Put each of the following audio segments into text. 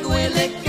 duele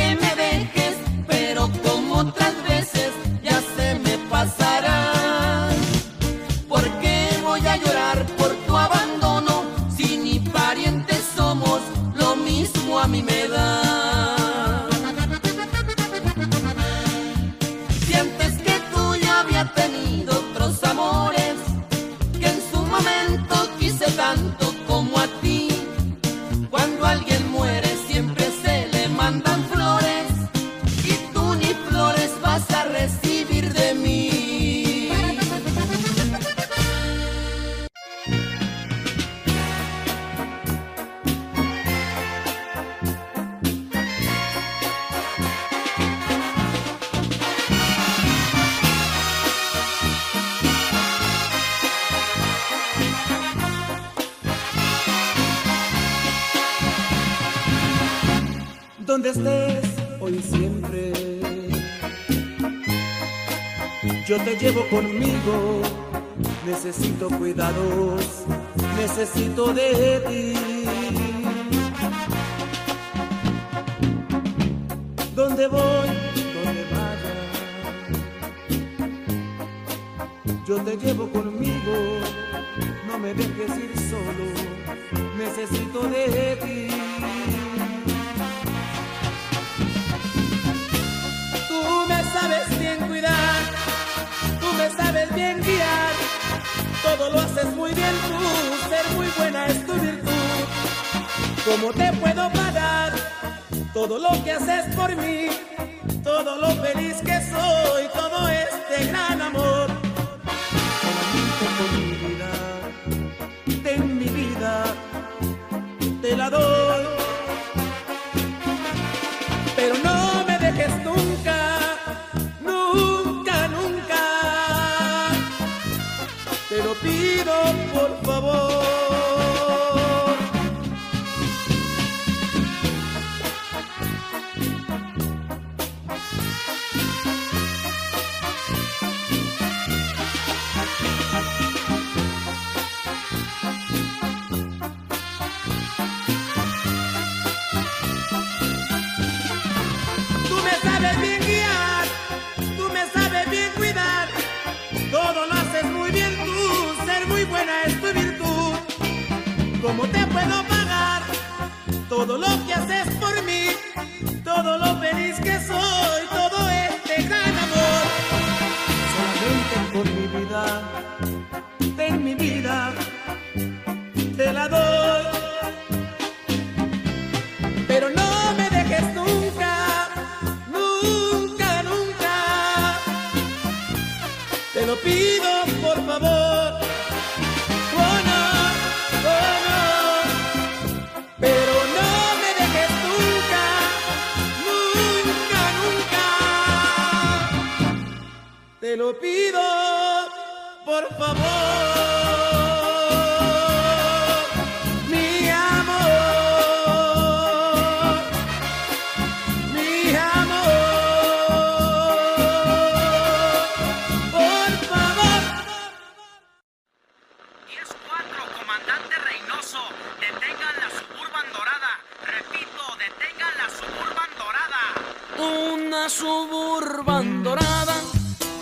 suburban dorada.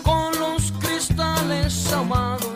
Con los cristales ahumados.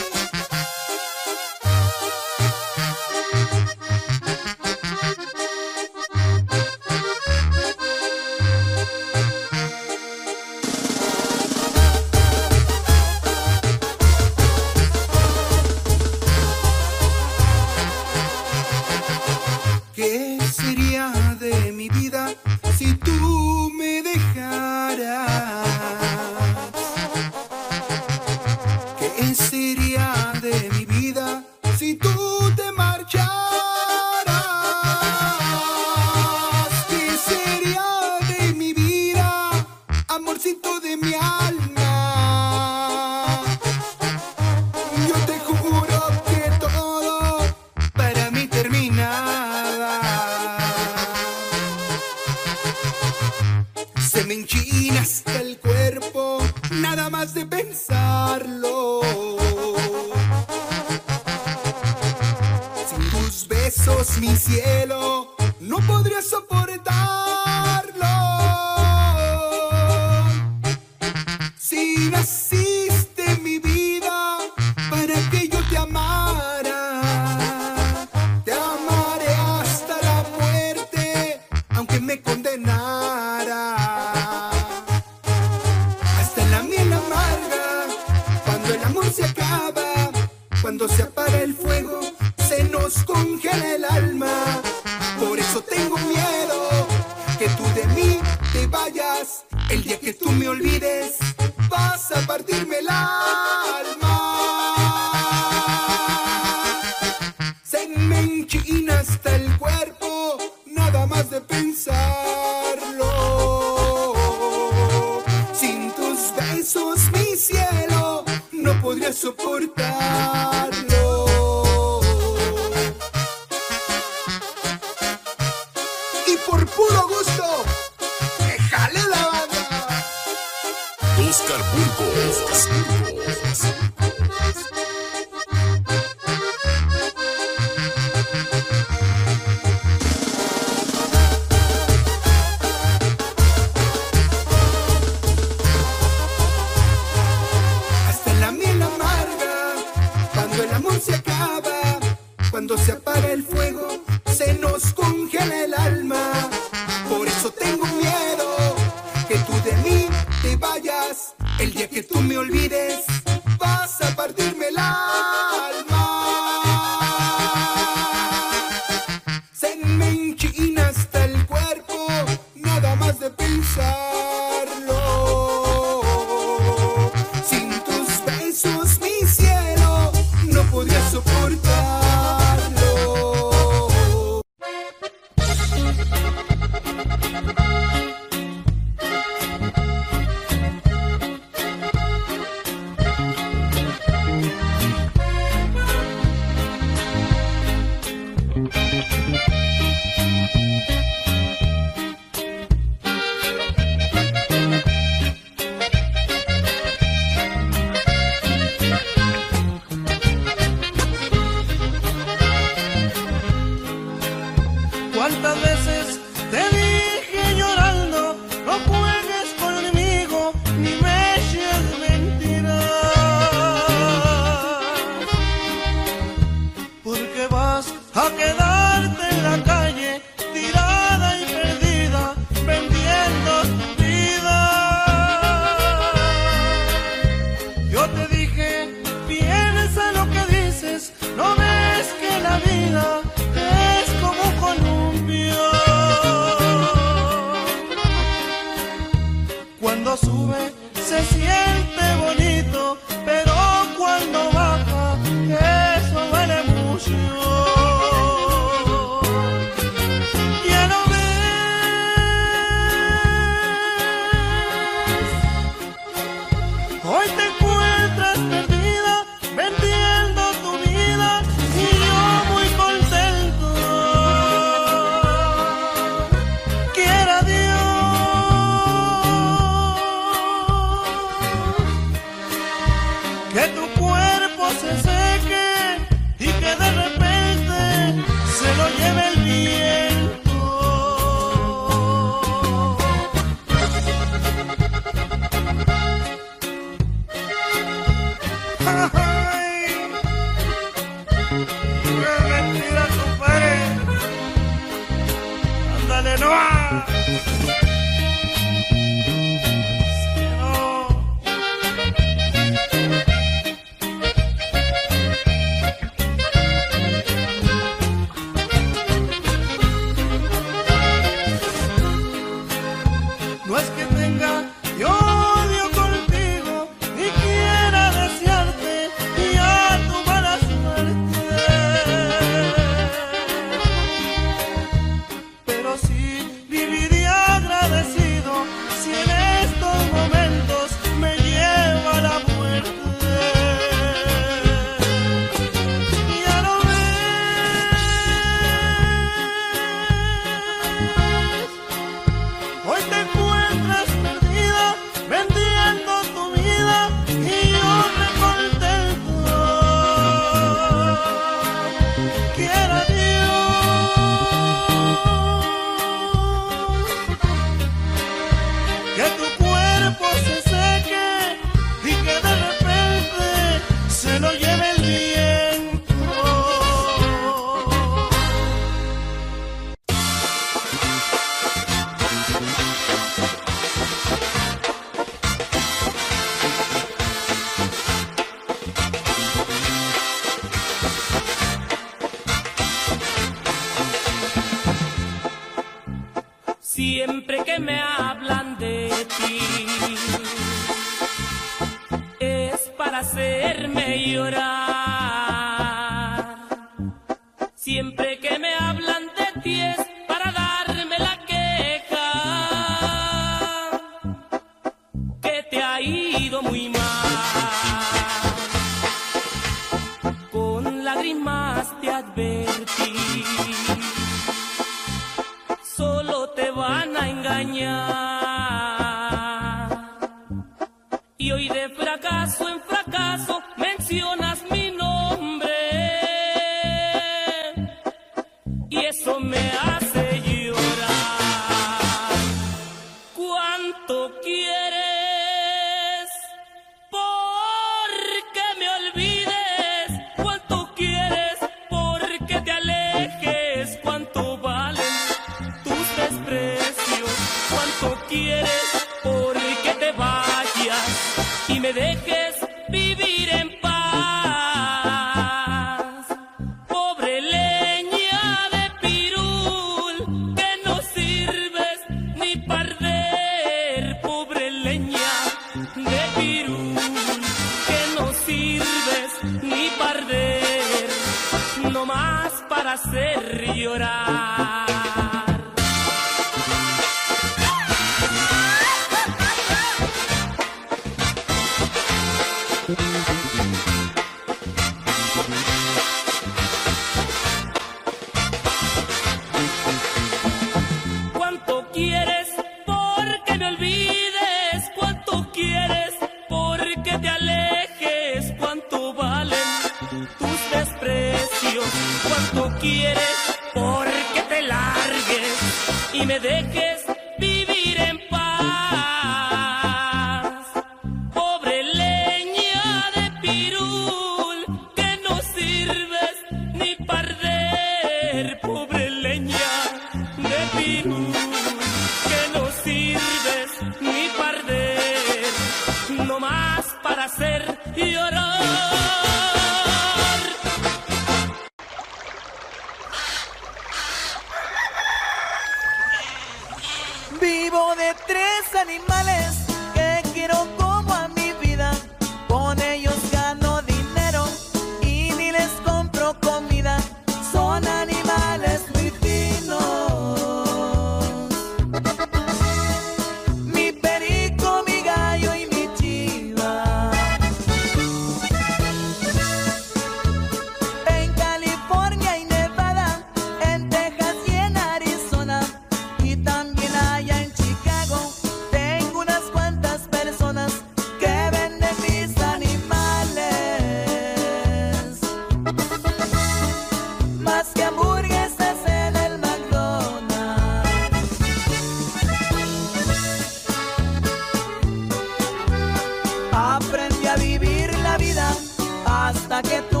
Hasta que tuve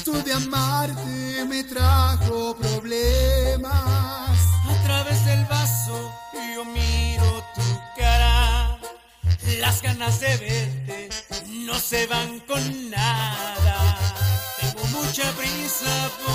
Esto de amarte me trajo problemas. A través del vaso yo miro tu cara. Las ganas de verte no se van con nada. Tengo mucha prisa por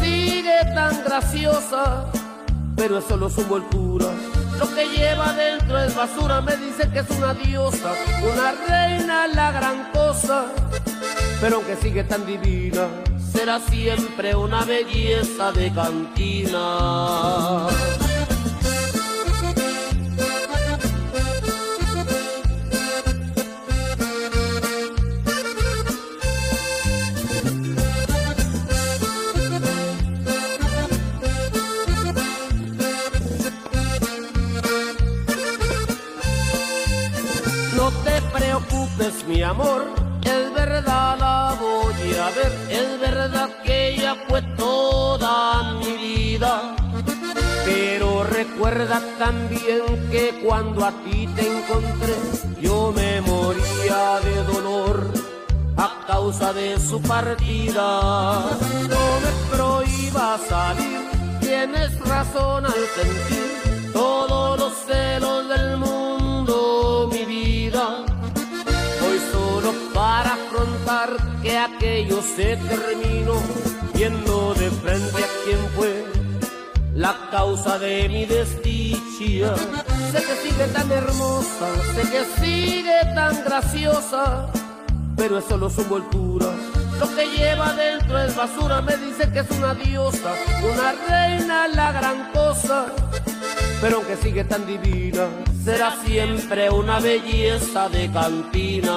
sigue tan graciosa, pero es solo su el cura. Lo que lleva dentro es basura, me dice que es una diosa, una reina la gran cosa, pero aunque sigue tan divina, será siempre una belleza de cantina. amor, es verdad la voy a ver, es verdad que ella fue toda mi vida. Pero recuerda también que cuando a ti te encontré, yo me moría de dolor a causa de su partida. No me prohíba salir, tienes razón al sentir todos los aquello se terminó, viendo de frente a quien fue la causa de mi desdicha. Sé que sigue tan hermosa, sé que sigue tan graciosa, pero eso no son volturas. Lo que lleva dentro es basura, me dice que es una diosa, una reina, la gran cosa. Pero aunque sigue tan divina, será siempre una belleza de cantina.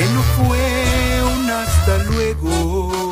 Que no fue un hasta luego.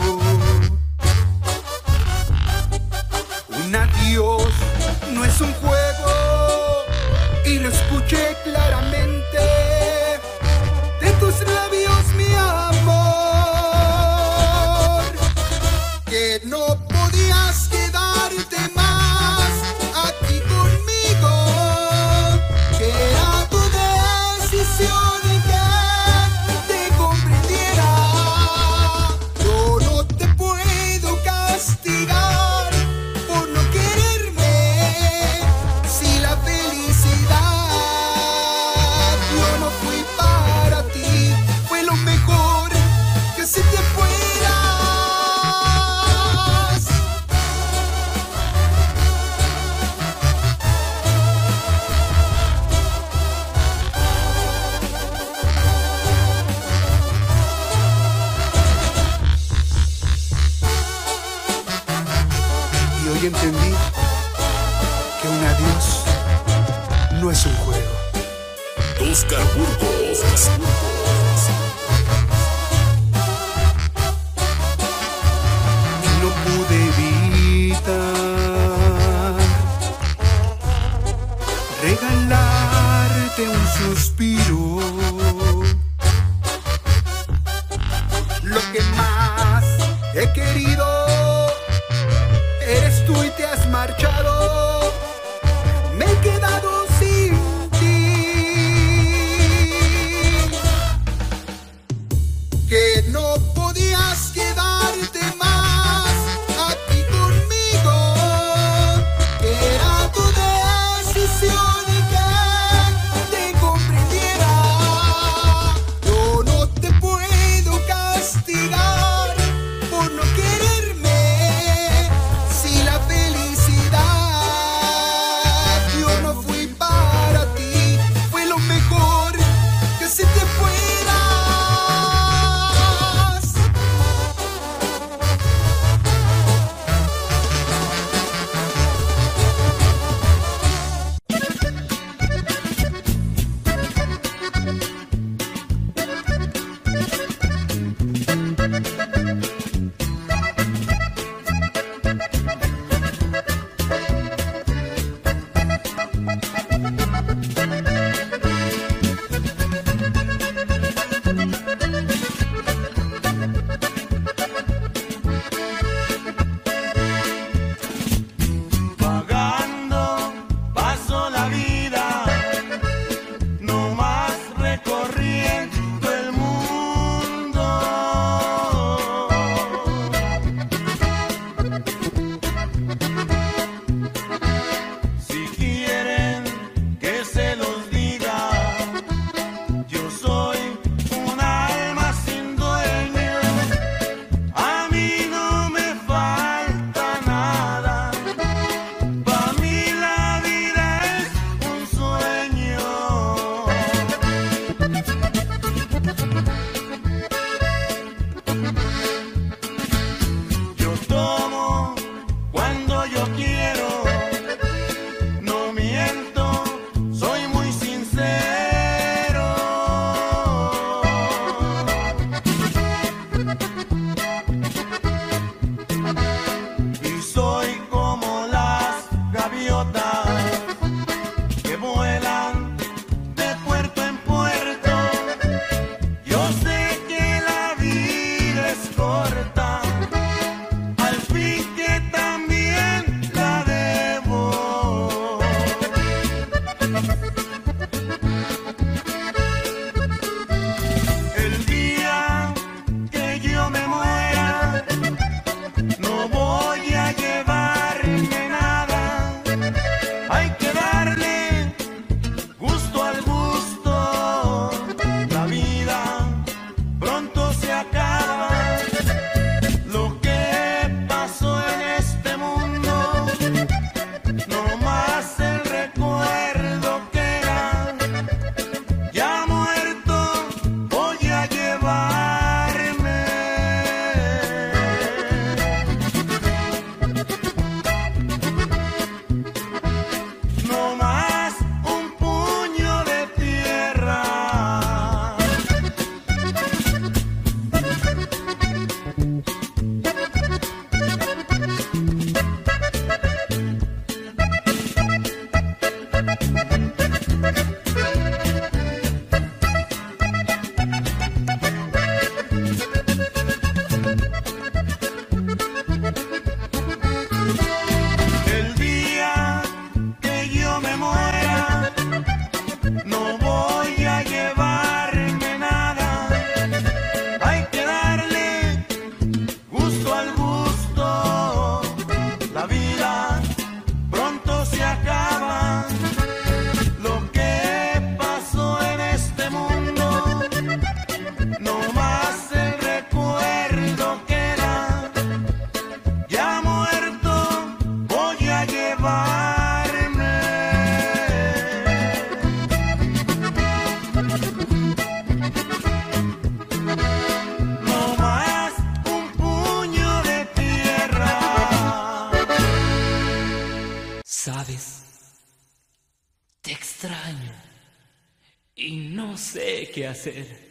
Hacer.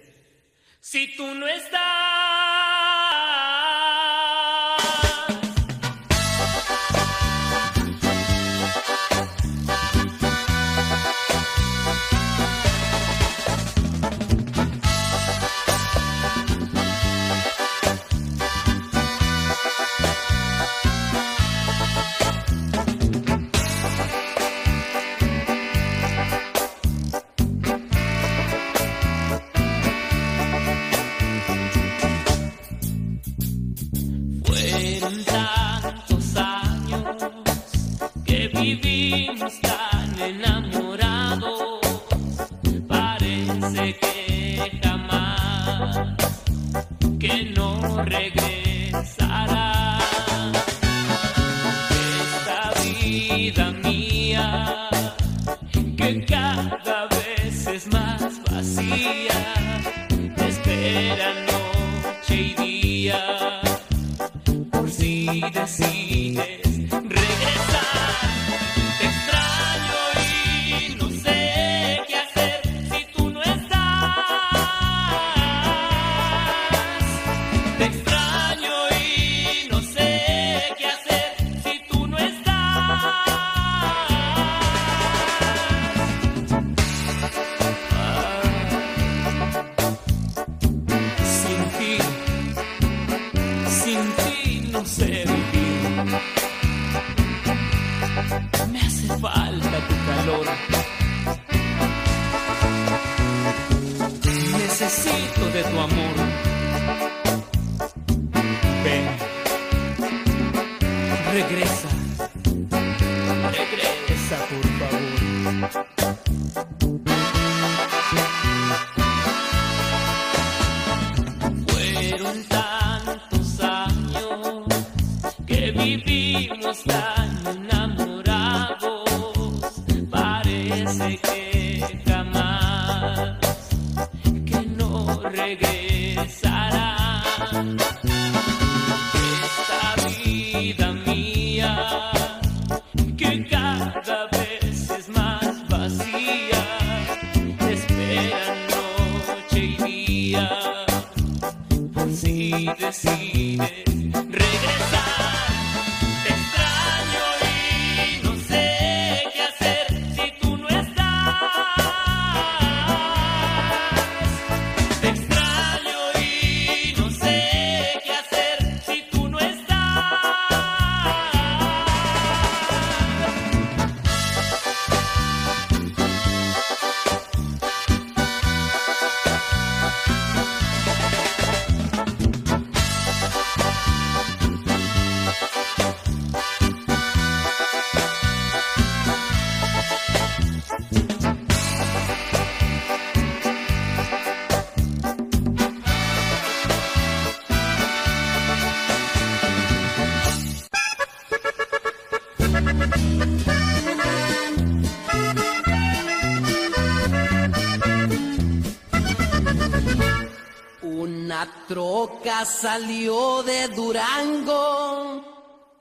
Una troca salió de Durango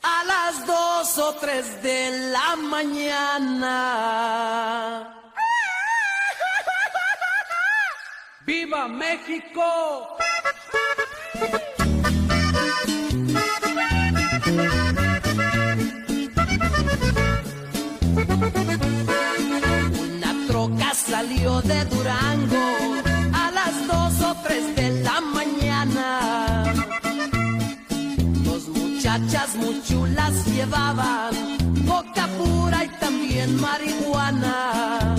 a las dos o tres de la mañana. ¡Viva México! Una troca salió de Durango muchachas muy chulas llevaban coca pura y también marihuana.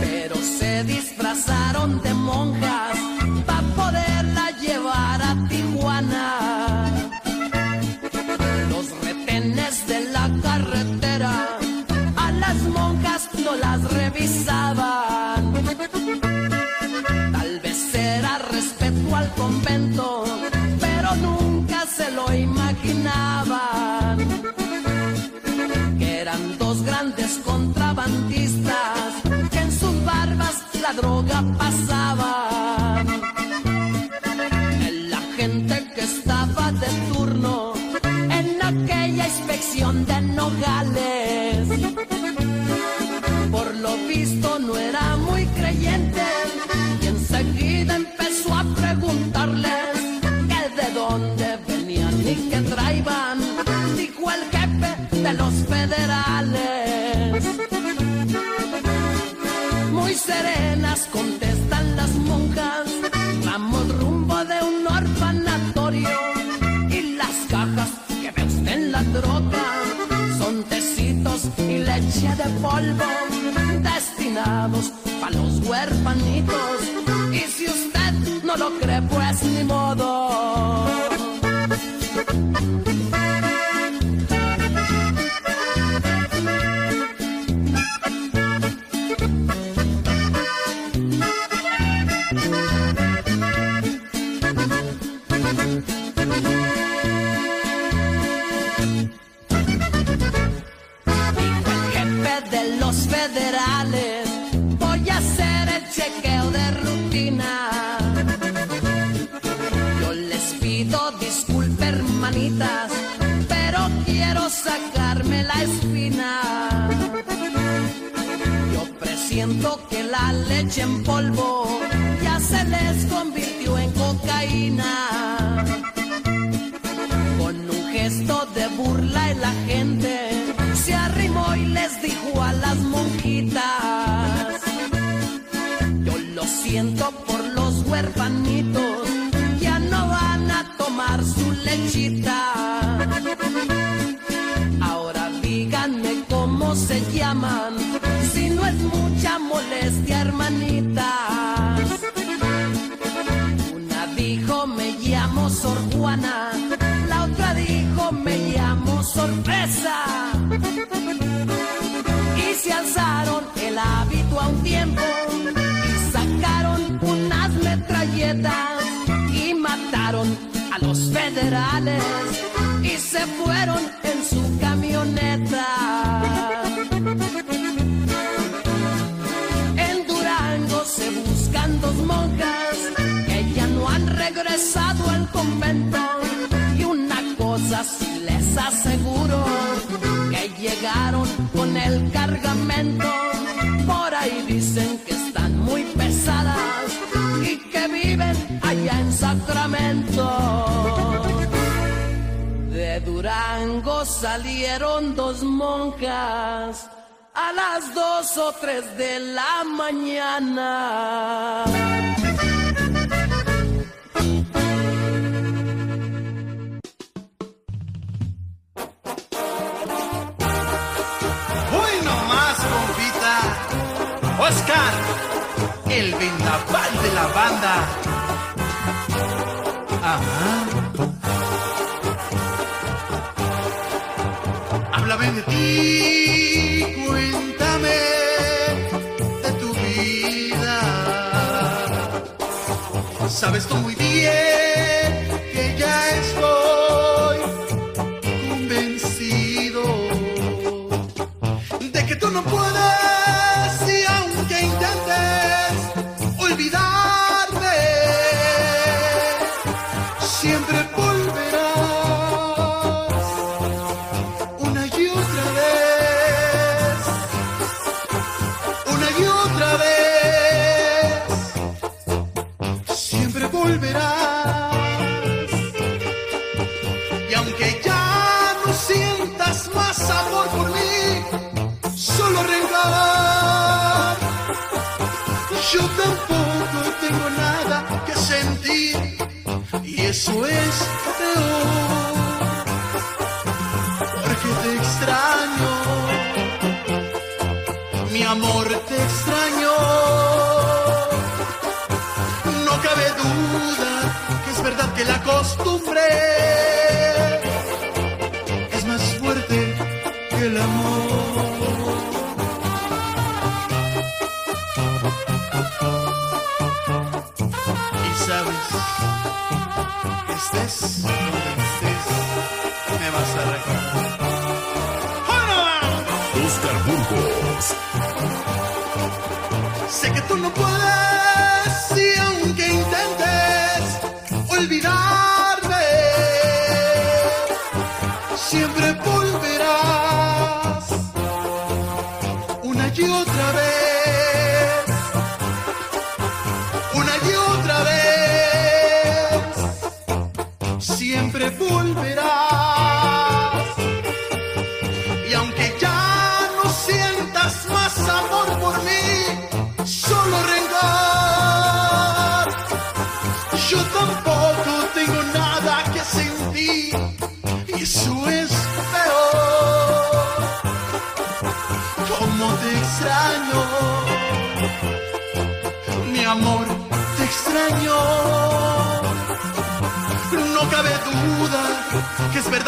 Pero se disfrazaron de monjas para poderla llevar a Tijuana. Los retenes de la carretera a las monjas no las revisaban. Tal vez era respeto al convento, la droga pasaba. La gente que estaba de turno en aquella inspección de Nogales. Por lo visto no era muy creyente y enseguida empezó a preguntarles que de dónde venían y qué traían. Dijo el jefe de los federales. pues ni modo. mataron a los federales y se fueron en su camioneta. En Durango se buscan dos monjas que ya no han regresado al convento. Y una cosa sí les aseguro, que llegaron con el carro en Sacramento. De Durango salieron dos monjas a las dos o tres de la mañana. Hoy nomás, compita. Oscar, el vendaval de la banda Ajá. Háblame de ti, cuéntame de tu vida. Sabes tú muy bien. yo tampoco tengo nada que sentir y eso es peor.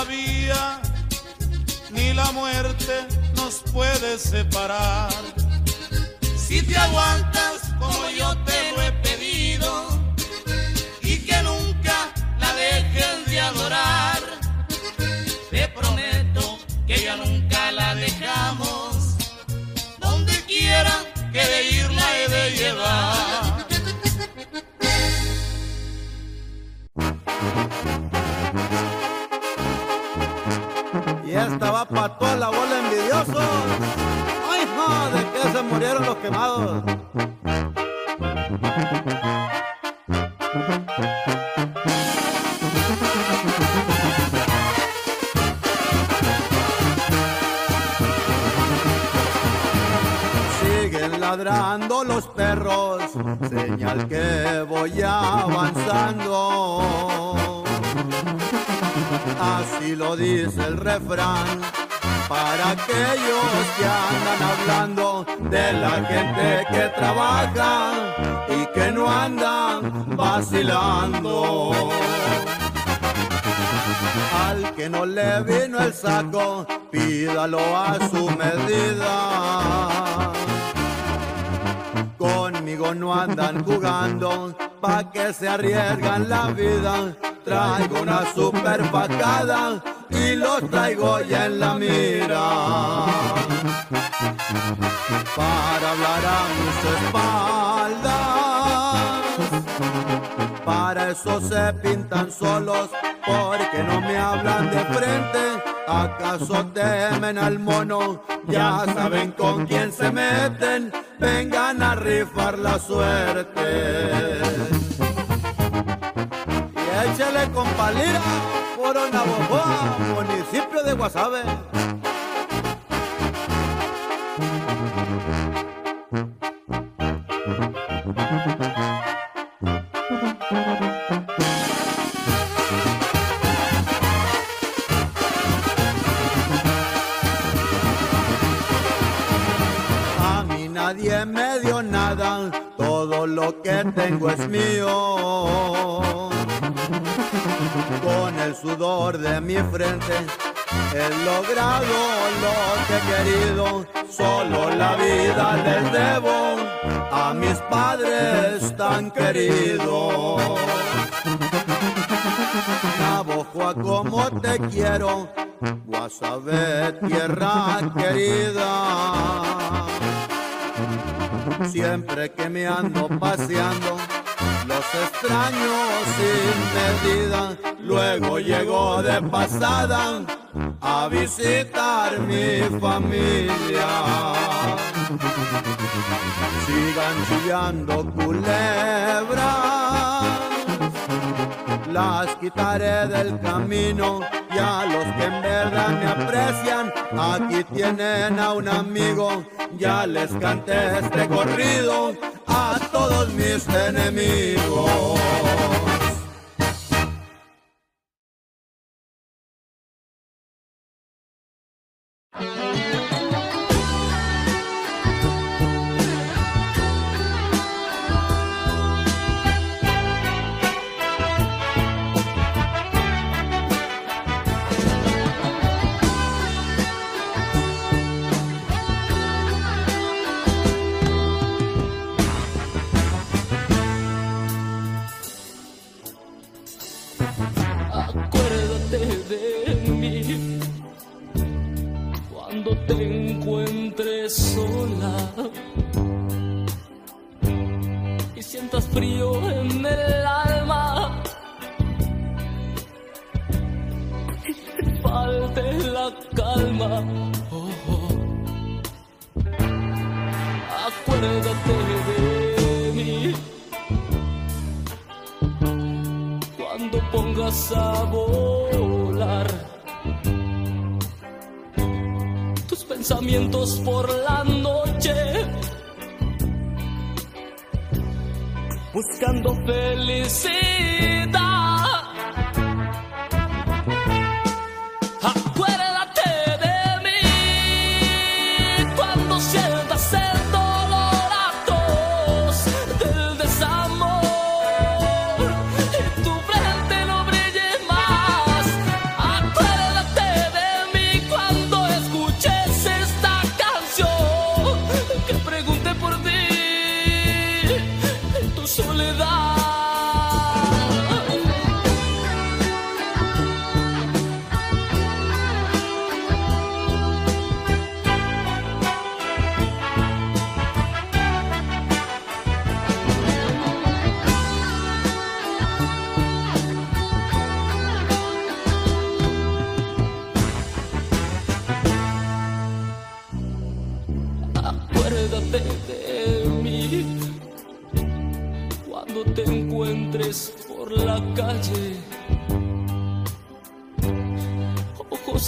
Todavía, ni la muerte nos puede separar. Si te aguantas como yo te lo he pedido y que nunca la dejes de adorar, te prometo que ya nunca la dejamos. Donde quiera que de ir la he de llevar. Esta va para toda la bola de envidiosos. Ay, no, de que se murieron los quemados. Siguen ladrando los perros, señal que voy avanzando. Así lo dice el refrán. Para aquellos que andan hablando de la gente que trabaja y que no andan vacilando. Al que no le vino el saco, pídalo a su medida. No andan jugando, pa' que se arriesgan la vida. Traigo una super facada y los traigo ya en la mira. Para hablar a mis espaldas, para eso se pintan solos, porque no me hablan de frente. ¿Acaso temen al mono? Ya saben con quién se meten. Vengan a rifar la suerte. Y échale con por Navojoa, municipio de Guasave. Lo que tengo es mío. Con el sudor de mi frente he logrado lo que he querido, solo la vida les debo a mis padres tan queridos. Navojoa, como te quiero, Guasabé, tierra querida. Siempre que me ando paseando, los extraño sin medida. Luego llego de pasada a visitar mi familia. Sigan chillando culebras las quitaré del camino y a los que en verdad me aprecian, aquí tienen a un amigo, ya les canté este corrido a todos mis enemigos.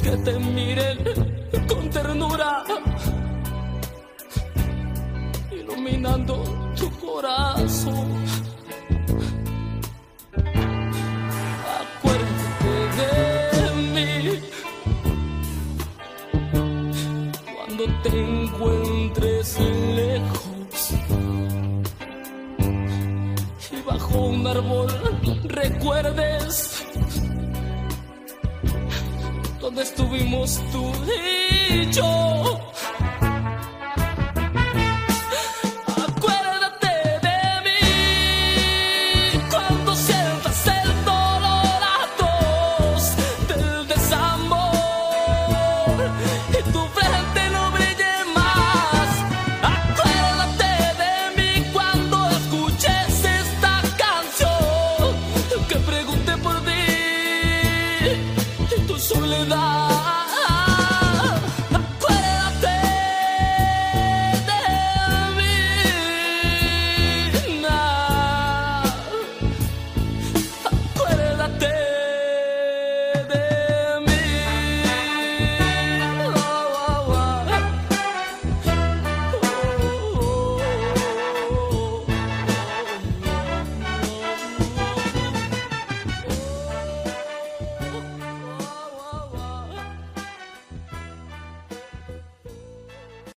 Que te miren estudiar.